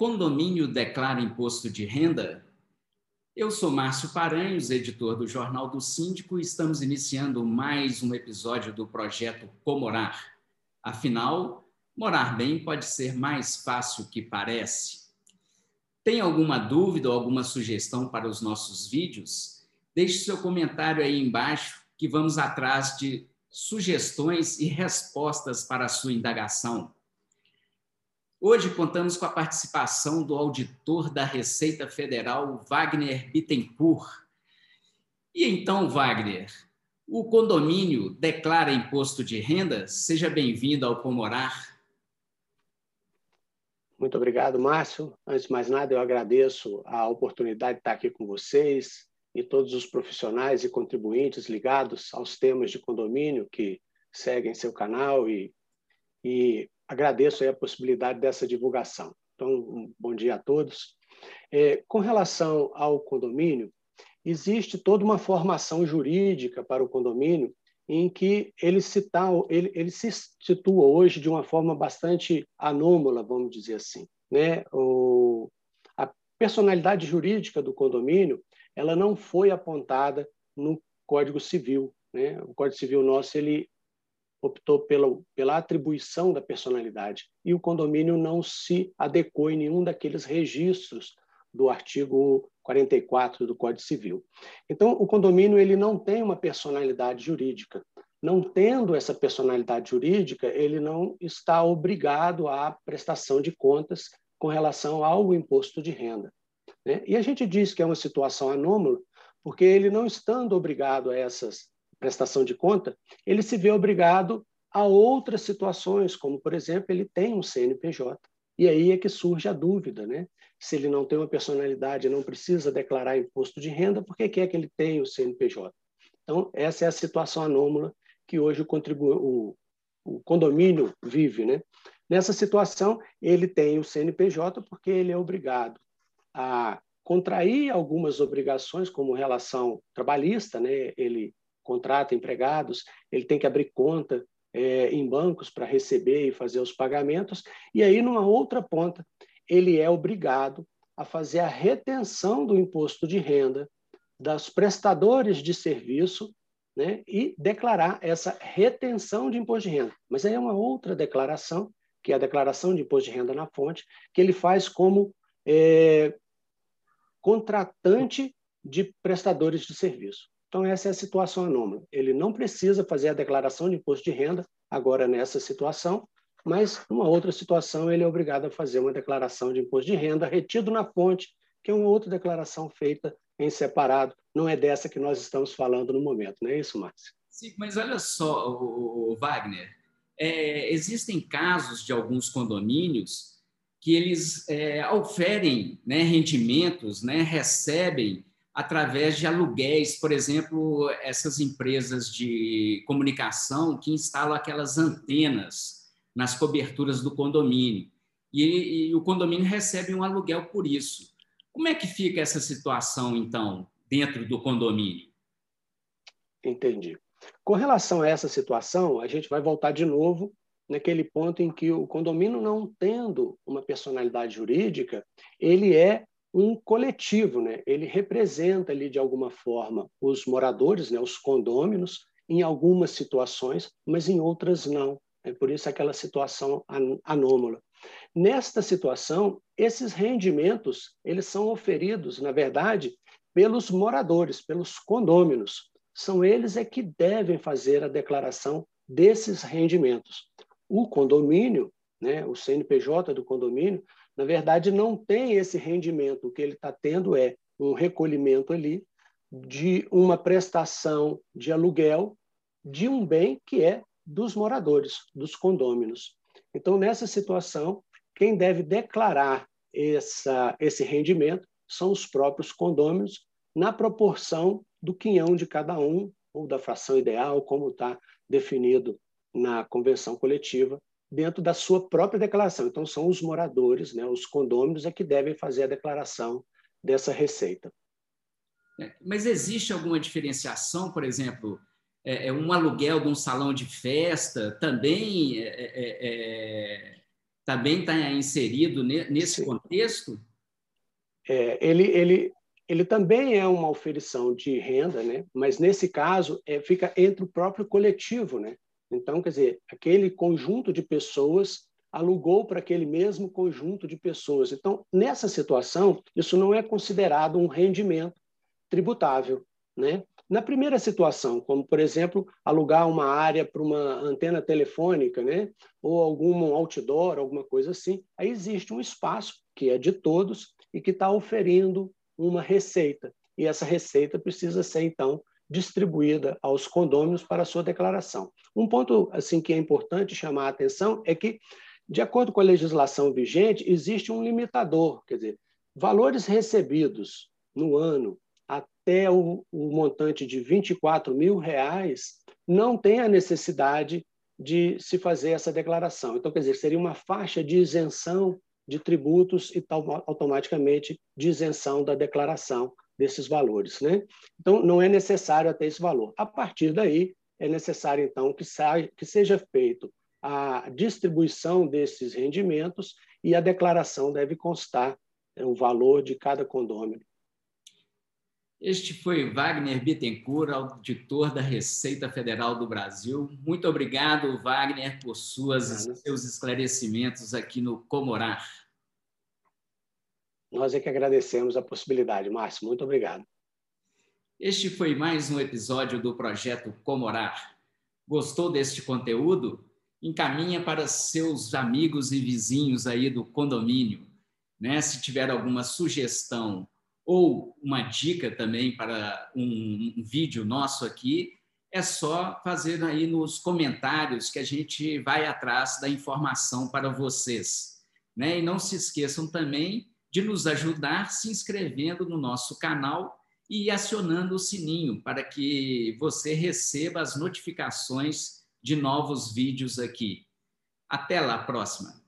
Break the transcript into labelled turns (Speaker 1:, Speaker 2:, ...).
Speaker 1: Condomínio declara imposto de renda? Eu sou Márcio Paranhos, editor do Jornal do Síndico, e estamos iniciando mais um episódio do projeto Comorar. Afinal, morar bem pode ser mais fácil que parece. Tem alguma dúvida ou alguma sugestão para os nossos vídeos? Deixe seu comentário aí embaixo que vamos atrás de sugestões e respostas para a sua indagação. Hoje contamos com a participação do auditor da Receita Federal, Wagner Bittencourt. E então, Wagner, o condomínio declara imposto de renda? Seja bem-vindo ao Pomorar.
Speaker 2: Muito obrigado, Márcio. Antes de mais nada, eu agradeço a oportunidade de estar aqui com vocês e todos os profissionais e contribuintes ligados aos temas de condomínio que seguem seu canal e, e agradeço a possibilidade dessa divulgação. Então, um bom dia a todos. É, com relação ao condomínio, existe toda uma formação jurídica para o condomínio em que ele se, tá, ele, ele se situa hoje de uma forma bastante anômala, vamos dizer assim. Né? O, a personalidade jurídica do condomínio ela não foi apontada no Código Civil. Né? O Código Civil nosso ele optou pela, pela atribuição da personalidade e o condomínio não se adequou em nenhum daqueles registros do artigo 44 do Código Civil. Então, o condomínio ele não tem uma personalidade jurídica. Não tendo essa personalidade jurídica, ele não está obrigado à prestação de contas com relação ao imposto de renda. Né? E a gente diz que é uma situação anômala, porque ele não estando obrigado a essas prestação de conta, ele se vê obrigado a outras situações, como, por exemplo, ele tem um CNPJ. E aí é que surge a dúvida, né? Se ele não tem uma personalidade não precisa declarar imposto de renda, por que é que ele tem o CNPJ? Então, essa é a situação anômala que hoje o, o, o condomínio vive, né? Nessa situação, ele tem o CNPJ porque ele é obrigado a contrair algumas obrigações, como relação trabalhista, né? ele contrata empregados, ele tem que abrir conta é, em bancos para receber e fazer os pagamentos, e aí, numa outra ponta, ele é obrigado a fazer a retenção do imposto de renda dos prestadores de serviço né, e declarar essa retenção de imposto de renda. Mas aí é uma outra declaração, que é a declaração de imposto de renda na fonte, que ele faz como é, contratante de prestadores de serviço. Então, essa é a situação anômala. Ele não precisa fazer a declaração de imposto de renda, agora nessa situação, mas numa outra situação ele é obrigado a fazer uma declaração de imposto de renda retido na fonte, que é uma outra declaração feita em separado. Não é dessa que nós estamos falando no momento, não é isso, Márcio?
Speaker 1: Sim, mas olha só, o Wagner, é, existem casos de alguns condomínios que eles é, oferem né, rendimentos, né, recebem através de aluguéis, por exemplo, essas empresas de comunicação que instalam aquelas antenas nas coberturas do condomínio. E, e, o condomínio recebe um aluguel por isso. Como é que fica essa situação, então, dentro do condomínio?
Speaker 2: Entendi. Com relação a essa situação, a gente vai voltar de novo naquele ponto em que o condomínio, não tendo uma personalidade jurídica, ele é um coletivo, né? Ele representa ali de alguma forma os moradores, né? Os condôminos em algumas situações, mas em outras não. É por isso aquela situação anômala. Nesta situação, esses rendimentos eles são oferidos, na verdade, pelos moradores, pelos condôminos. São eles é que devem fazer a declaração desses rendimentos. O condomínio, né, o CNPJ do condomínio, na verdade, não tem esse rendimento. O que ele está tendo é um recolhimento ali de uma prestação de aluguel de um bem que é dos moradores, dos condôminos. Então, nessa situação, quem deve declarar essa, esse rendimento são os próprios condôminos, na proporção do quinhão de cada um, ou da fração ideal, como está definido na convenção coletiva dentro da sua própria declaração. Então, são os moradores, né, os condôminos, é que devem fazer a declaração dessa receita.
Speaker 1: É, mas existe alguma diferenciação, por exemplo, é, é um aluguel de um salão de festa também é, é, é, também está inserido nesse Sim. contexto?
Speaker 2: É, ele, ele, ele também é uma oferição de renda, né? mas nesse caso é, fica entre o próprio coletivo. Né? Então, quer dizer, aquele conjunto de pessoas alugou para aquele mesmo conjunto de pessoas. Então, nessa situação, isso não é considerado um rendimento tributável. Né? Na primeira situação, como, por exemplo, alugar uma área para uma antena telefônica, né? ou algum outdoor, alguma coisa assim, aí existe um espaço que é de todos e que está oferindo uma receita. E essa receita precisa ser, então, distribuída aos condôminos para sua declaração. Um ponto assim que é importante chamar a atenção é que, de acordo com a legislação vigente, existe um limitador, quer dizer, valores recebidos no ano até o, o montante de 24 mil reais não tem a necessidade de se fazer essa declaração. Então, quer dizer, seria uma faixa de isenção de tributos e automaticamente de isenção da declaração desses valores. Né? Então, não é necessário até esse valor. A partir daí, é necessário, então, que, que seja feito a distribuição desses rendimentos e a declaração deve constar é, o valor de cada condômino.
Speaker 1: Este foi Wagner Bittencourt, auditor da Receita Federal do Brasil. Muito obrigado, Wagner, por suas, seus esclarecimentos aqui no Comorar.
Speaker 2: Nós é que agradecemos a possibilidade, Márcio. Muito obrigado.
Speaker 1: Este foi mais um episódio do projeto Comorar. Gostou deste conteúdo? Encaminha para seus amigos e vizinhos aí do condomínio. Né? Se tiver alguma sugestão ou uma dica também para um, um vídeo nosso aqui, é só fazer aí nos comentários que a gente vai atrás da informação para vocês. Né? E não se esqueçam também de nos ajudar se inscrevendo no nosso canal e acionando o sininho para que você receba as notificações de novos vídeos aqui. Até lá, próxima!